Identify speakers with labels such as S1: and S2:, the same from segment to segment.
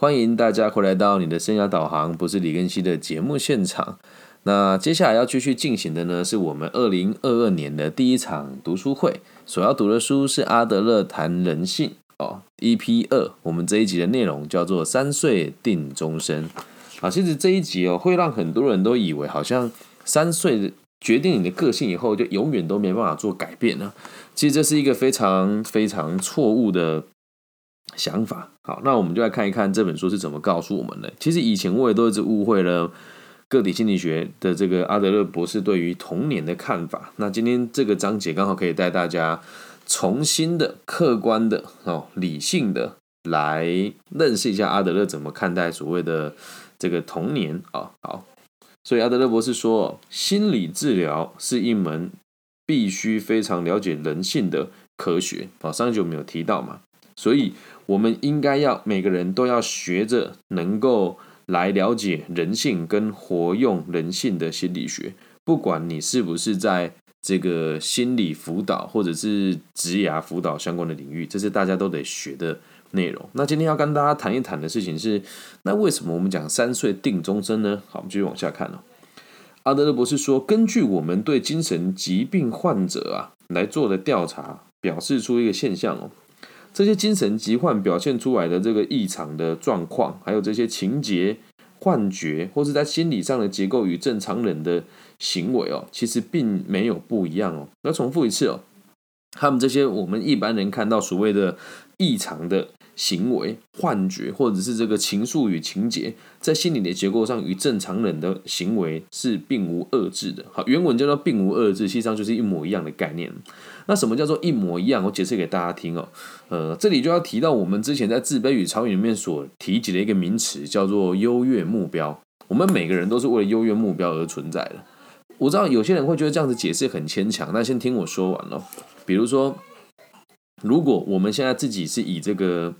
S1: 欢迎大家回来到你的生涯导航，不是李根熙的节目现场。那接下来要继续进行的呢，是我们二零二二年的第一场读书会，所要读的书是阿德勒谈人性哦，EP 二。我们这一集的内容叫做“三岁定终身”。啊，其实这一集哦，会让很多人都以为好像三岁决定你的个性以后，就永远都没办法做改变了。其实这是一个非常非常错误的。想法好，那我们就来看一看这本书是怎么告诉我们的。其实以前我也都一直误会了个体心理学的这个阿德勒博士对于童年的看法。那今天这个章节刚好可以带大家重新的、客观的、哦理性的来认识一下阿德勒怎么看待所谓的这个童年啊。好，所以阿德勒博士说，心理治疗是一门必须非常了解人性的科学啊。上一集我们有提到嘛，所以。我们应该要每个人都要学着能够来了解人性跟活用人性的心理学，不管你是不是在这个心理辅导或者是职涯辅导相关的领域，这是大家都得学的内容。那今天要跟大家谈一谈的事情是，那为什么我们讲三岁定终身呢？好，我们继续往下看哦。阿德勒博士说，根据我们对精神疾病患者啊来做的调查，表示出一个现象哦。这些精神疾患表现出来的这个异常的状况，还有这些情节、幻觉，或是在心理上的结构与正常人的行为哦，其实并没有不一样哦。要重复一次哦，他们这些我们一般人看到所谓的异常的。行为、幻觉，或者是这个情愫与情节，在心理的结构上与正常人的行为是并无二致的。好，原文叫做“并无二致”，实际上就是一模一样的概念。那什么叫做一模一样？我解释给大家听哦。呃，这里就要提到我们之前在《自卑与超越》里面所提及的一个名词，叫做优越目标。我们每个人都是为了优越目标而存在的。我知道有些人会觉得这样子解释很牵强，那先听我说完了。比如说。如果我们现在自己是以这个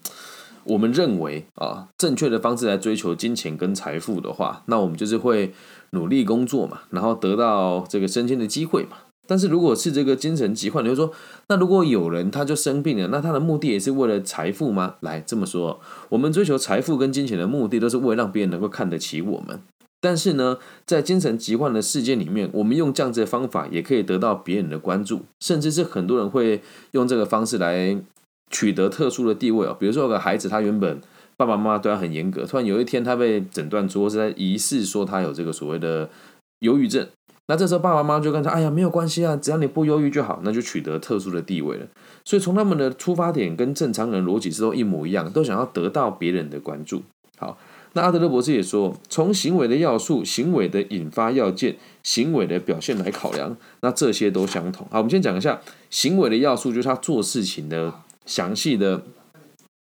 S1: 我们认为啊正确的方式来追求金钱跟财富的话，那我们就是会努力工作嘛，然后得到这个升迁的机会嘛。但是如果是这个精神疾患，你就说，那如果有人他就生病了，那他的目的也是为了财富吗？来这么说，我们追求财富跟金钱的目的，都是为了让别人能够看得起我们。但是呢，在精神疾患的世界里面，我们用这样子的方法也可以得到别人的关注，甚至是很多人会用这个方式来取得特殊的地位哦。比如说有个孩子，他原本爸爸妈妈对他很严格，突然有一天他被诊断出是在疑似说他有这个所谓的忧郁症，那这时候爸爸妈妈就跟他：“哎呀，没有关系啊，只要你不忧郁就好。”那就取得特殊的地位了。所以从他们的出发点跟正常人逻辑是都一模一样，都想要得到别人的关注。好。那阿德勒博士也说，从行为的要素、行为的引发要件、行为的表现来考量，那这些都相同。好，我们先讲一下行为的要素，就是他做事情的详细的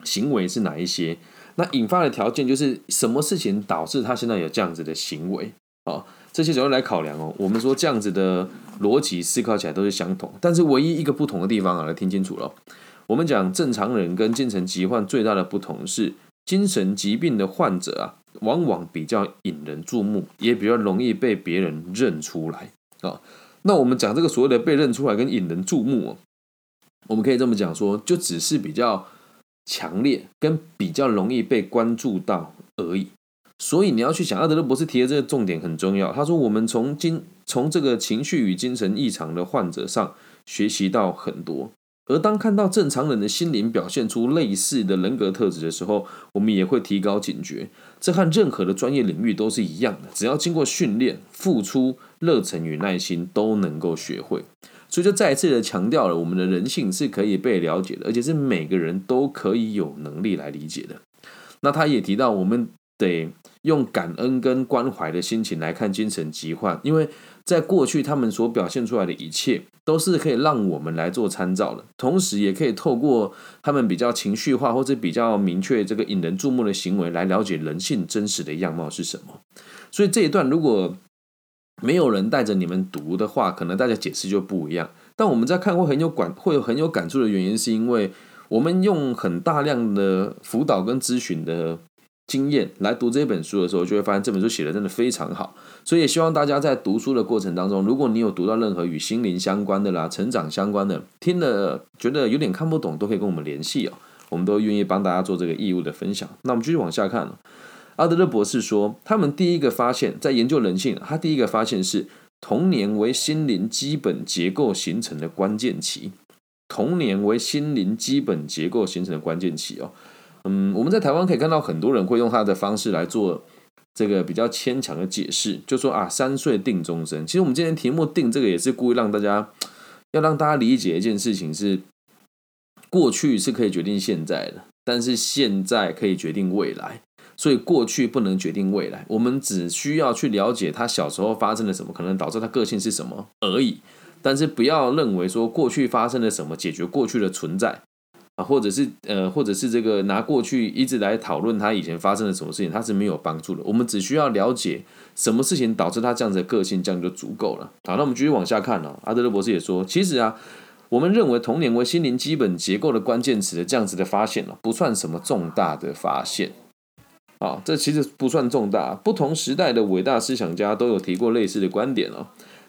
S1: 行为是哪一些。那引发的条件就是什么事情导致他现在有这样子的行为。好，这些主要来考量哦。我们说这样子的逻辑思考起来都是相同，但是唯一一个不同的地方啊，来听清楚了。我们讲正常人跟精神疾患最大的不同是。精神疾病的患者啊，往往比较引人注目，也比较容易被别人认出来啊。那我们讲这个所谓的被认出来跟引人注目哦，我们可以这么讲说，就只是比较强烈跟比较容易被关注到而已。所以你要去想，阿德勒博士提的这个重点很重要。他说，我们从精从这个情绪与精神异常的患者上学习到很多。而当看到正常人的心灵表现出类似的人格特质的时候，我们也会提高警觉。这和任何的专业领域都是一样的，只要经过训练、付出、热忱与耐心，都能够学会。所以就再一次的强调了，我们的人性是可以被了解的，而且是每个人都可以有能力来理解的。那他也提到，我们得用感恩跟关怀的心情来看精神疾患，因为。在过去，他们所表现出来的一切都是可以让我们来做参照的，同时也可以透过他们比较情绪化或者比较明确这个引人注目的行为来了解人性真实的样貌是什么。所以这一段如果没有人带着你们读的话，可能大家解释就不一样。但我们在看会很有感，会有很有感触的原因，是因为我们用很大量的辅导跟咨询的。经验来读这本书的时候，就会发现这本书写的真的非常好。所以也希望大家在读书的过程当中，如果你有读到任何与心灵相关的啦、成长相关的，听了觉得有点看不懂，都可以跟我们联系哦。我们都愿意帮大家做这个义务的分享。那我们继续往下看阿德勒博士说，他们第一个发现，在研究人性，他第一个发现是童年为心灵基本结构形成的关键期。童年为心灵基本结构形成的关键期哦。嗯，我们在台湾可以看到很多人会用他的方式来做这个比较牵强的解释，就说啊，三岁定终身。其实我们今天题目定这个也是故意让大家要让大家理解一件事情是，过去是可以决定现在的，但是现在可以决定未来。所以过去不能决定未来，我们只需要去了解他小时候发生了什么，可能导致他个性是什么而已。但是不要认为说过去发生了什么解决过去的存在。啊，或者是呃，或者是这个拿过去一直来讨论他以前发生了什么事情，他是没有帮助的。我们只需要了解什么事情导致他这样子的个性，这样就足够了。好，那我们继续往下看哦。阿德勒博士也说，其实啊，我们认为童年为心灵基本结构的关键词的这样子的发现呢，不算什么重大的发现。啊，这其实不算重大。不同时代的伟大思想家都有提过类似的观点哦。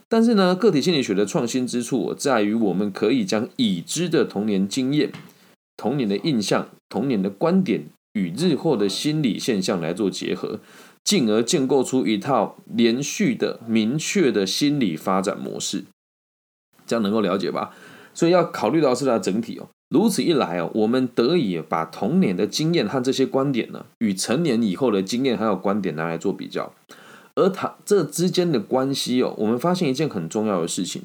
S1: 但是呢，个体心理学的创新之处在于，我们可以将已知的童年经验。童年的印象、童年的观点与日后的心理现象来做结合，进而建构出一套连续的、明确的心理发展模式。这样能够了解吧？所以要考虑到是它整体哦。如此一来哦，我们得以把童年的经验和这些观点呢，与成年以后的经验还有观点拿来做比较。而它这之间的关系哦，我们发现一件很重要的事情：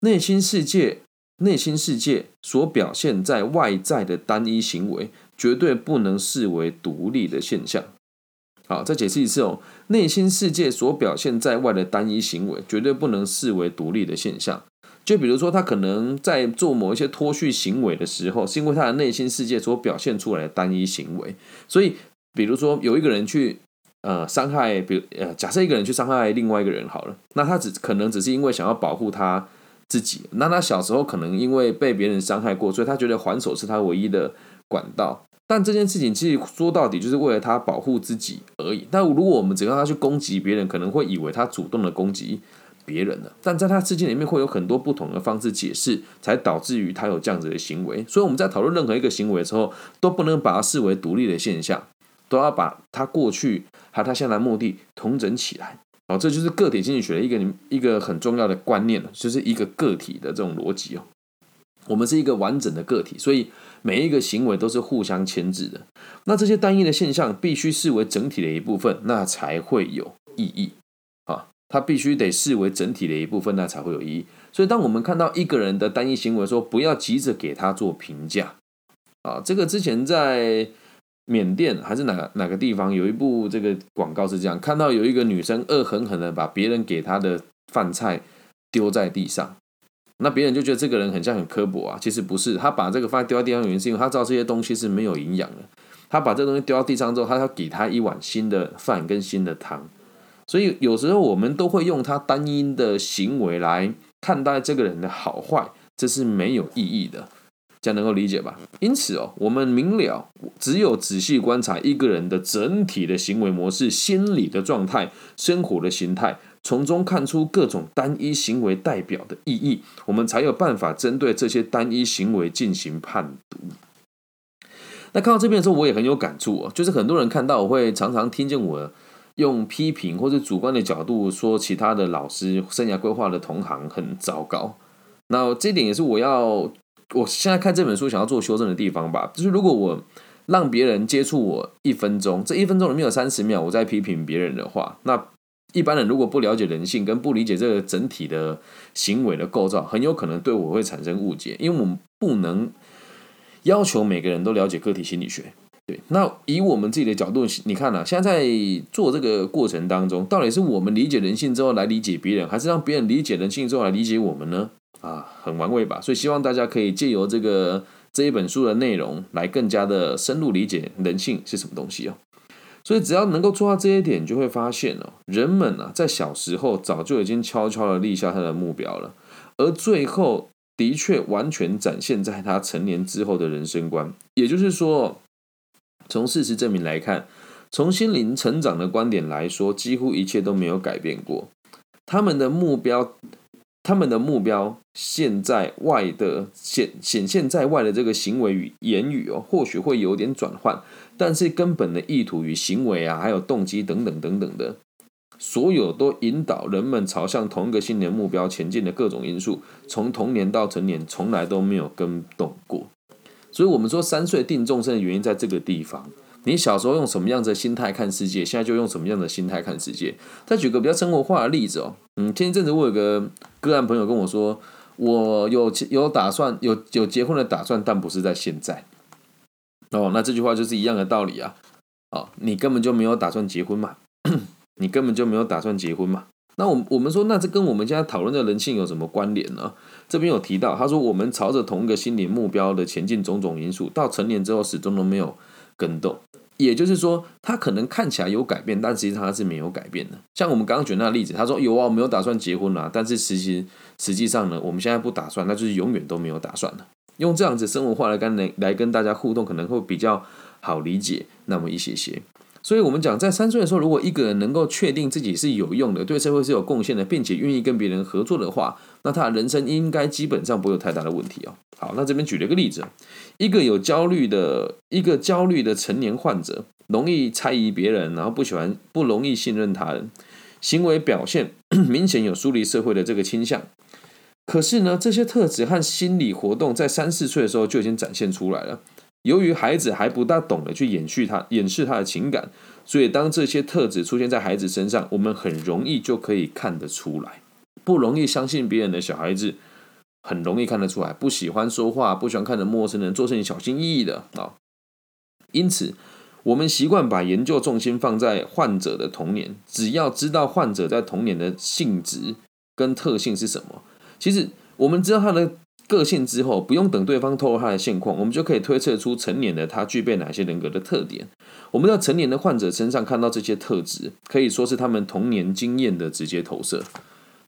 S1: 内心世界。内心世界所表现在外在的单一行为，绝对不能视为独立的现象。好，再解释一次哦。内心世界所表现在外的单一行为，绝对不能视为独立的现象。就比如说，他可能在做某一些脱序行为的时候，是因为他的内心世界所表现出来的单一行为。所以，比如说有一个人去呃伤害，比如呃假设一个人去伤害另外一个人好了，那他只可能只是因为想要保护他。自己，那他小时候可能因为被别人伤害过，所以他觉得还手是他唯一的管道。但这件事情其实说到底就是为了他保护自己而已。但如果我们只让他去攻击别人，可能会以为他主动的攻击别人了。但在他世界里面会有很多不同的方式解释，才导致于他有这样子的行为。所以我们在讨论任何一个行为的时候，都不能把它视为独立的现象，都要把他过去和他现在目的统整起来。哦，这就是个体经济学的一个一个很重要的观念了，就是一个个体的这种逻辑哦。我们是一个完整的个体，所以每一个行为都是互相牵制的。那这些单一的现象必须视为整体的一部分，那才会有意义啊。它必须得视为整体的一部分，那才会有意义。所以，当我们看到一个人的单一行为，说不要急着给他做评价啊。这个之前在。缅甸还是哪哪个地方？有一部这个广告是这样，看到有一个女生恶狠狠的把别人给她的饭菜丢在地上，那别人就觉得这个人很像很刻薄啊，其实不是，他把这个饭丢在地上原因是因为他知道这些东西是没有营养的，他把这东西丢到地上之后，他要给他一碗新的饭跟新的汤，所以有时候我们都会用他单一的行为来看待这个人的好坏，这是没有意义的。这样能够理解吧？因此哦，我们明了，只有仔细观察一个人的整体的行为模式、心理的状态、生活的形态，从中看出各种单一行为代表的意义，我们才有办法针对这些单一行为进行判读。那看到这边的时候，我也很有感触哦，就是很多人看到，我会常常听见我用批评或者主观的角度说，其他的老师生涯规划的同行很糟糕。那这点也是我要。我现在看这本书，想要做修正的地方吧，就是如果我让别人接触我一分钟，这一分钟里面有三十秒我在批评别人的话，那一般人如果不了解人性，跟不理解这个整体的行为的构造，很有可能对我会产生误解，因为我们不能要求每个人都了解个体心理学。对，那以我们自己的角度，你看啊，现在在做这个过程当中，到底是我们理解人性之后来理解别人，还是让别人理解人性之后来理解我们呢？啊，很玩味吧？所以希望大家可以借由这个这一本书的内容，来更加的深入理解人性是什么东西哦。所以只要能够做到这一点，就会发现哦，人们啊，在小时候早就已经悄悄的立下他的目标了，而最后的确完全展现在他成年之后的人生观。也就是说，从事实证明来看，从心灵成长的观点来说，几乎一切都没有改变过。他们的目标。他们的目标现在外的显显现在外的这个行为与言语哦，或许会有点转换，但是根本的意图与行为啊，还有动机等等等等的，所有都引导人们朝向同一个新年目标前进的各种因素，从童年到成年，从来都没有跟动过。所以，我们说三岁定终身的原因在这个地方。你小时候用什么样的心态看世界，现在就用什么样的心态看世界。再举个比较生活化的例子哦，嗯，前一阵子我有个个案朋友跟我说，我有有打算有有结婚的打算，但不是在现在。哦，那这句话就是一样的道理啊。哦，你根本就没有打算结婚嘛，你根本就没有打算结婚嘛。那我我们说，那这跟我们现在讨论的人性有什么关联呢？这边有提到，他说我们朝着同一个心理目标的前进，种种因素到成年之后始终都没有跟动。也就是说，他可能看起来有改变，但实际上他是没有改变的。像我们刚刚举那个例子，他说有啊，我没有打算结婚啦，但是实际实际上呢，我们现在不打算，那就是永远都没有打算了。用这样子生活化来跟来来跟大家互动，可能会比较好理解那么一些些。所以，我们讲在三岁的时候，如果一个人能够确定自己是有用的，对社会是有贡献的，并且愿意跟别人合作的话，那他的人生应该基本上不会有太大的问题哦。好，那这边举了一个例子，一个有焦虑的一个焦虑的成年患者，容易猜疑别人，然后不喜欢不容易信任他人，行为表现明显有疏离社会的这个倾向。可是呢，这些特质和心理活动在三四岁的时候就已经展现出来了。由于孩子还不大懂得去掩饰他掩饰他的情感，所以当这些特质出现在孩子身上，我们很容易就可以看得出来。不容易相信别人的小孩子，很容易看得出来，不喜欢说话，不喜欢看着陌生人，做事情小心翼翼的啊。因此，我们习惯把研究重心放在患者的童年，只要知道患者在童年的性质跟特性是什么，其实我们知道他的。个性之后，不用等对方透露他的现况，我们就可以推测出成年的他具备哪些人格的特点。我们在成年的患者身上看到这些特质，可以说是他们童年经验的直接投射。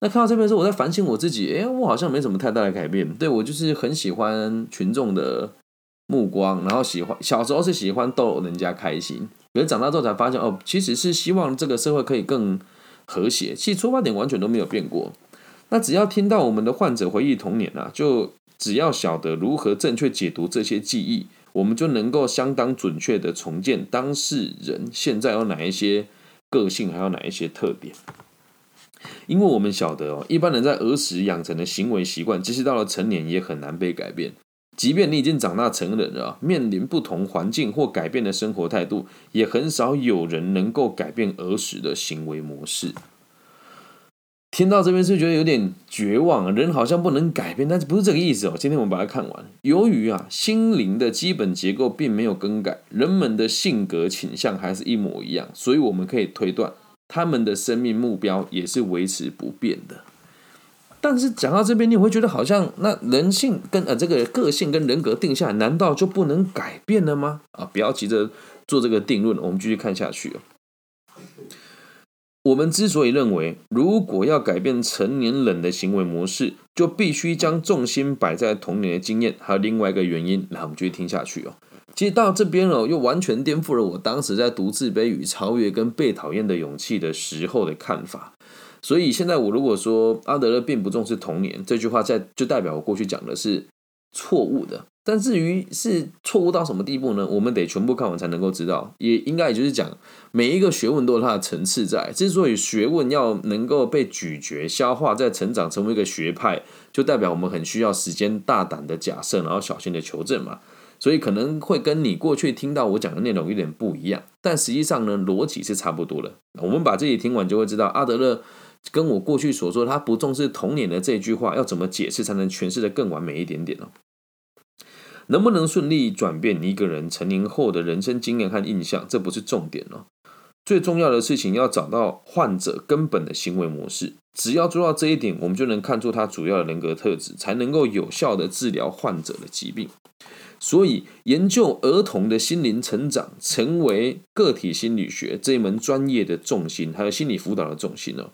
S1: 那看到这边的时候，我在反省我自己，哎，我好像没什么太大的改变。对我就是很喜欢群众的目光，然后喜欢小时候是喜欢逗人家开心，可是长大之后才发现，哦，其实是希望这个社会可以更和谐。其实出发点完全都没有变过。那只要听到我们的患者回忆童年啊，就只要晓得如何正确解读这些记忆，我们就能够相当准确的重建当事人现在有哪一些个性，还有哪一些特点。因为我们晓得哦，一般人在儿时养成的行为习惯，即使到了成年也很难被改变。即便你已经长大成人了，面临不同环境或改变的生活态度，也很少有人能够改变儿时的行为模式。听到这边是觉得有点绝望，人好像不能改变，但是不是这个意思哦。今天我们把它看完。由于啊，心灵的基本结构并没有更改，人们的性格倾向还是一模一样，所以我们可以推断，他们的生命目标也是维持不变的。但是讲到这边，你会觉得好像那人性跟呃这个个性跟人格定下来，难道就不能改变了吗？啊，不要急着做这个定论，我们继续看下去哦。我们之所以认为，如果要改变成年人的行为模式，就必须将重心摆在童年的经验。还有另外一个原因，来我们继续听下去哦。其实到这边哦，又完全颠覆了我当时在读《自卑与超越》跟《被讨厌的勇气》的时候的看法。所以现在我如果说阿德勒并不重视童年这句话，在就代表我过去讲的是错误的。但至于是错误到什么地步呢？我们得全部看完才能够知道。也应该也就是讲，每一个学问都有它的层次在。之所以学问要能够被咀嚼、消化，再成长成为一个学派，就代表我们很需要时间、大胆的假设，然后小心的求证嘛。所以可能会跟你过去听到我讲的内容有点不一样，但实际上呢，逻辑是差不多的。我们把这里听完，就会知道阿德勒跟我过去所说他不重视童年的这句话，要怎么解释才能诠释的更完美一点点呢？能不能顺利转变一个人成年后的人生经验和印象，这不是重点哦。最重要的事情要找到患者根本的行为模式。只要做到这一点，我们就能看出他主要的人格特质，才能够有效的治疗患者的疾病。所以，研究儿童的心灵成长，成为个体心理学这一门专业的重心，还有心理辅导的重心呢。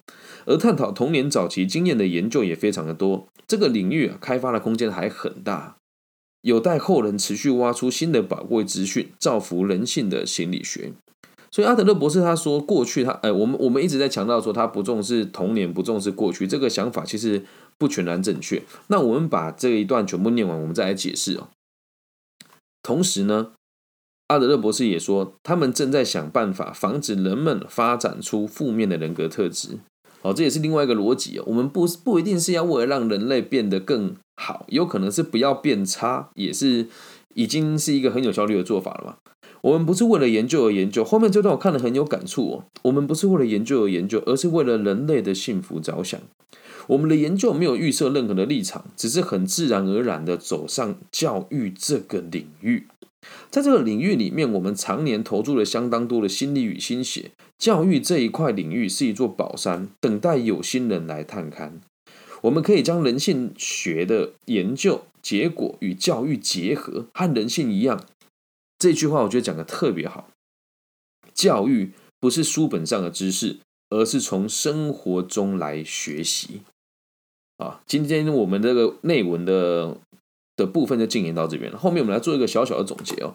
S1: 而探讨童年早期经验的研究也非常的多。这个领域啊，开发的空间还很大。有待后人持续挖出新的宝贵资讯，造福人性的心理学。所以阿德勒博士他说，过去他哎，我们我们一直在强调说他不重视童年，不重视过去，这个想法其实不全然正确。那我们把这一段全部念完，我们再来解释哦。同时呢，阿德勒博士也说，他们正在想办法防止人们发展出负面的人格特质。哦，这也是另外一个逻辑哦。我们不不一定是要为了让人类变得更好，有可能是不要变差，也是已经是一个很有效率的做法了嘛。我们不是为了研究而研究，后面这段我看了很有感触哦。我们不是为了研究而研究，而是为了人类的幸福着想。我们的研究没有预设任何的立场，只是很自然而然的走上教育这个领域。在这个领域里面，我们常年投注了相当多的心力与心血。教育这一块领域是一座宝山，等待有心人来探勘。我们可以将人性学的研究结果与教育结合，和人性一样。这句话我觉得讲的特别好。教育不是书本上的知识，而是从生活中来学习。啊，今天我们这个内文的。的部分就进行到这边了。后面我们来做一个小小的总结哦。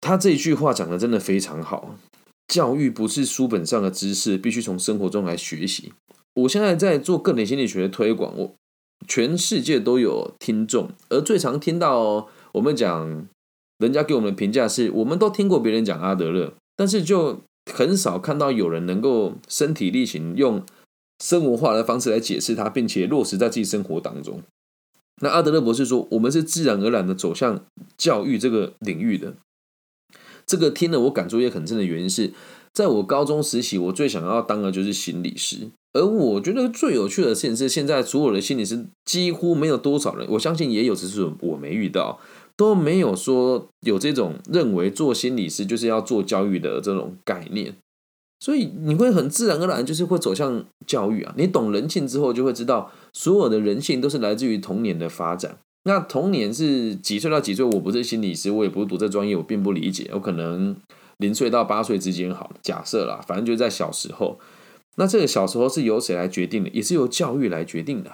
S1: 他这句话讲的真的非常好。教育不是书本上的知识，必须从生活中来学习。我现在在做个人心理学的推广，我全世界都有听众，而最常听到我们讲，人家给我们的评价是，我们都听过别人讲阿德勒，但是就很少看到有人能够身体力行，用生活化的方式来解释它，并且落实在自己生活当中。那阿德勒博士说，我们是自然而然的走向教育这个领域的。这个听了我感触也很深的原因是，在我高中时期，我最想要当的就是心理师。而我觉得最有趣的事情是，现在所有的心理师几乎没有多少人，我相信也有，只是我没遇到，都没有说有这种认为做心理师就是要做教育的这种概念。所以你会很自然而然就是会走向教育啊！你懂人性之后，就会知道所有的人性都是来自于童年的发展。那童年是几岁到几岁？我不是心理师，我也不是读这专业，我并不理解。我可能零岁到八岁之间，好假设啦，反正就在小时候。那这个小时候是由谁来决定的？也是由教育来决定的。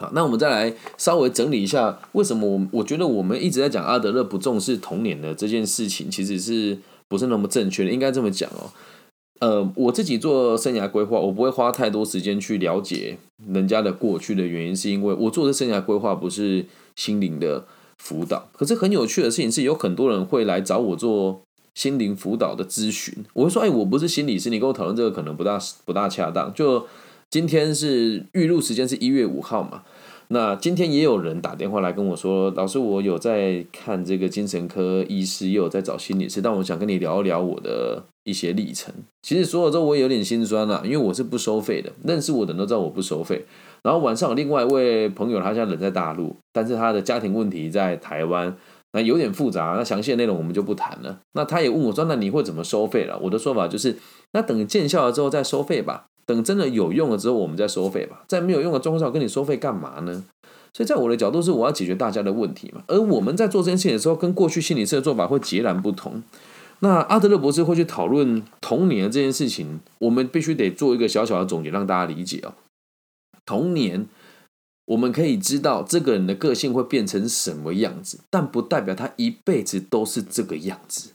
S1: 好，那我们再来稍微整理一下，为什么我我觉得我们一直在讲阿德勒不重视童年的这件事情，其实是不是那么正确的？应该这么讲哦。呃，我自己做生涯规划，我不会花太多时间去了解人家的过去的原因，是因为我做的生涯规划不是心灵的辅导。可是很有趣的事情是，有很多人会来找我做心灵辅导的咨询。我会说，哎，我不是心理师，你跟我讨论这个可能不大不大恰当。就今天是预录时间是一月五号嘛。那今天也有人打电话来跟我说，老师，我有在看这个精神科医师，也有在找心理师，但我想跟你聊一聊我的一些历程。其实说了之后，我也有点心酸了，因为我是不收费的，认识我的人都知道我不收费。然后晚上有另外一位朋友，他现在人在大陆，但是他的家庭问题在台湾，那有点复杂，那详细的内容我们就不谈了。那他也问我说，那你会怎么收费了？我的说法就是，那等见效了之后再收费吧。等真的有用了之后，我们再收费吧。在没有用的状况下，跟你收费干嘛呢？所以在我的角度是，我要解决大家的问题嘛。而我们在做这件事情的时候，跟过去心理师的做法会截然不同。那阿德勒博士会去讨论童年这件事情，我们必须得做一个小小的总结，让大家理解哦。童年，我们可以知道这个人的个性会变成什么样子，但不代表他一辈子都是这个样子，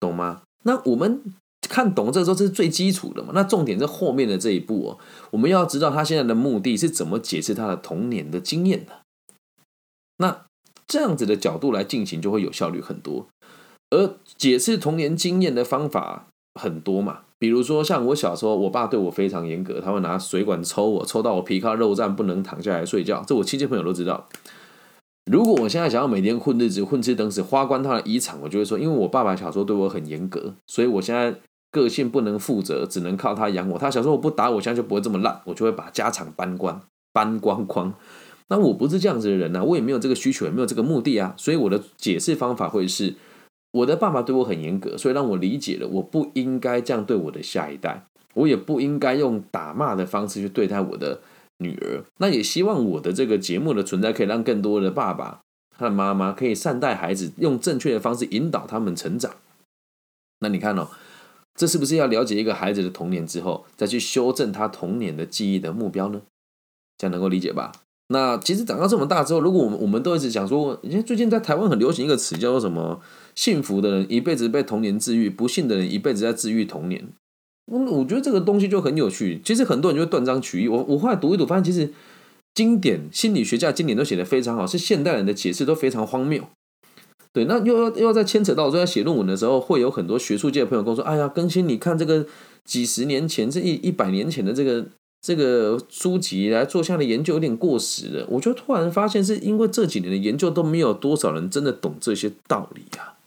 S1: 懂吗？那我们。看懂这时候这是最基础的嘛？那重点是后面的这一步哦，我们要知道他现在的目的是怎么解释他的童年的经验的。那这样子的角度来进行就会有效率很多。而解释童年经验的方法很多嘛，比如说像我小时候，我爸对我非常严格，他会拿水管抽我，抽到我皮卡肉绽不能躺下来睡觉，这我亲戚朋友都知道。如果我现在想要每天混日子、混吃等死、花光他的遗产，我就会说，因为我爸爸小时候对我很严格，所以我现在。个性不能负责，只能靠他养我。他小时候我不打我，现在就不会这么烂，我就会把家产搬光，搬光光。那我不是这样子的人呢，我也没有这个需求，也没有这个目的啊。所以我的解释方法会是，我的爸爸对我很严格，所以让我理解了，我不应该这样对我的下一代，我也不应该用打骂的方式去对待我的女儿。那也希望我的这个节目的存在，可以让更多的爸爸和妈妈可以善待孩子，用正确的方式引导他们成长。那你看哦。这是不是要了解一个孩子的童年之后，再去修正他童年的记忆的目标呢？这样能够理解吧？那其实长到这么大之后，如果我们我们都一直讲说，你看最近在台湾很流行一个词叫做什么幸福的人一辈子被童年治愈，不幸的人一辈子在治愈童年。嗯，我觉得这个东西就很有趣。其实很多人就会断章取义。我我后来读一读，发现其实经典心理学家经典都写的非常好，是现代人的解释都非常荒谬。对，那又要又要在牵扯到我在写论文的时候，会有很多学术界的朋友跟我说：“哎呀，更新，你看这个几十年前、这一一百年前的这个这个书籍来做下的研究有点过时了。”我就突然发现，是因为这几年的研究都没有多少人真的懂这些道理啊，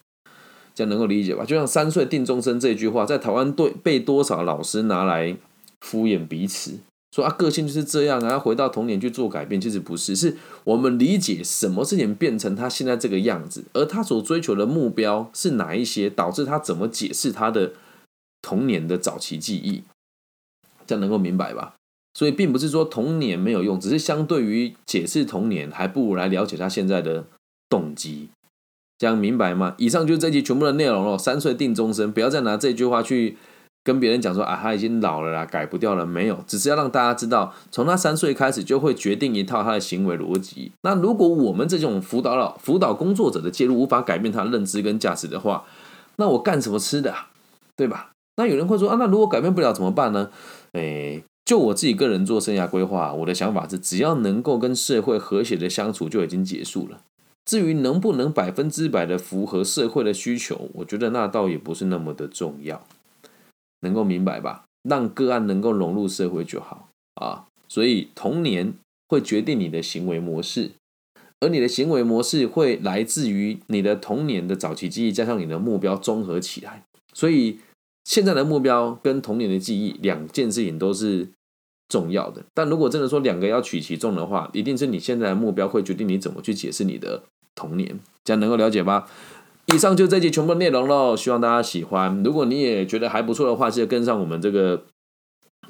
S1: 这样能够理解吧？就像“三岁定终身”这句话，在台湾对被多少老师拿来敷衍彼此。说啊，个性就是这样啊，要回到童年去做改变，其实不是，是我们理解什么事情变成他现在这个样子，而他所追求的目标是哪一些，导致他怎么解释他的童年的早期记忆，这样能够明白吧？所以并不是说童年没有用，只是相对于解释童年，还不如来了解他现在的动机，这样明白吗？以上就是这集全部的内容了。三岁定终身，不要再拿这句话去。跟别人讲说啊，他已经老了啦，改不掉了。没有，只是要让大家知道，从他三岁开始就会决定一套他的行为逻辑。那如果我们这种辅导老辅导工作者的介入无法改变他的认知跟价值的话，那我干什么吃的，对吧？那有人会说啊，那如果改变不了怎么办呢？诶，就我自己个人做生涯规划，我的想法是，只要能够跟社会和谐的相处就已经结束了。至于能不能百分之百的符合社会的需求，我觉得那倒也不是那么的重要。能够明白吧？让个案能够融入社会就好啊。所以童年会决定你的行为模式，而你的行为模式会来自于你的童年的早期记忆加上你的目标综合起来。所以现在的目标跟童年的记忆两件事情都是重要的。但如果真的说两个要取其重的话，一定是你现在的目标会决定你怎么去解释你的童年，这样能够了解吧？以上就这集全部内容喽，希望大家喜欢。如果你也觉得还不错的话，记得跟上我们这个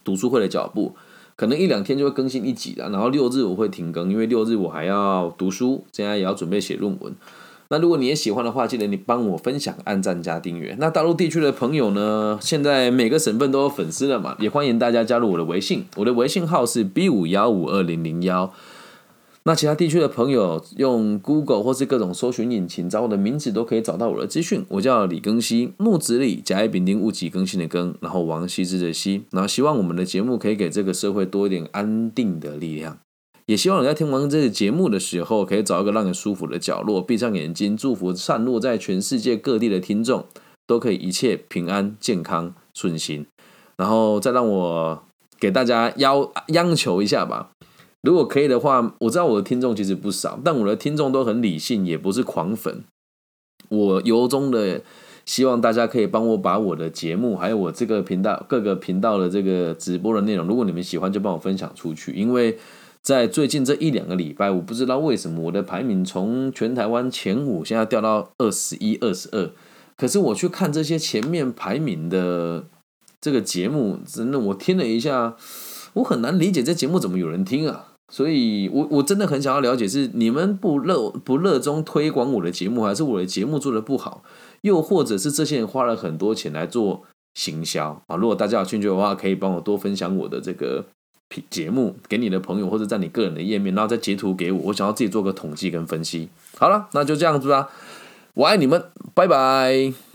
S1: 读书会的脚步，可能一两天就会更新一集了。然后六日我会停更，因为六日我还要读书，现在也要准备写论文。那如果你也喜欢的话，记得你帮我分享、按赞加订阅。那大陆地区的朋友呢，现在每个省份都有粉丝了嘛，也欢迎大家加入我的微信，我的微信号是 B 五幺五二零零幺。那其他地区的朋友用 Google 或是各种搜寻引擎找我的名字都可以找到我的资讯。我叫李更新，木子李，甲乙丙丁戊己更新的更，然后王羲之的羲。然后希望我们的节目可以给这个社会多一点安定的力量，也希望你在听完这个节目的时候，可以找一个让你舒服的角落，闭上眼睛，祝福散落在全世界各地的听众都可以一切平安、健康、顺心。然后再让我给大家要央求一下吧。如果可以的话，我知道我的听众其实不少，但我的听众都很理性，也不是狂粉。我由衷的希望大家可以帮我把我的节目，还有我这个频道各个频道的这个直播的内容，如果你们喜欢，就帮我分享出去。因为在最近这一两个礼拜，我不知道为什么我的排名从全台湾前五，现在掉到二十一、二十二。可是我去看这些前面排名的这个节目，真的我听了一下。我很难理解这节目怎么有人听啊，所以我我真的很想要了解，是你们不热不热衷推广我的节目，还是我的节目做的不好，又或者是这些人花了很多钱来做行销啊？如果大家有兴趣的话，可以帮我多分享我的这个节目给你的朋友，或者在你个人的页面，然后再截图给我，我想要自己做个统计跟分析。好了，那就这样子吧，我爱你们，拜拜。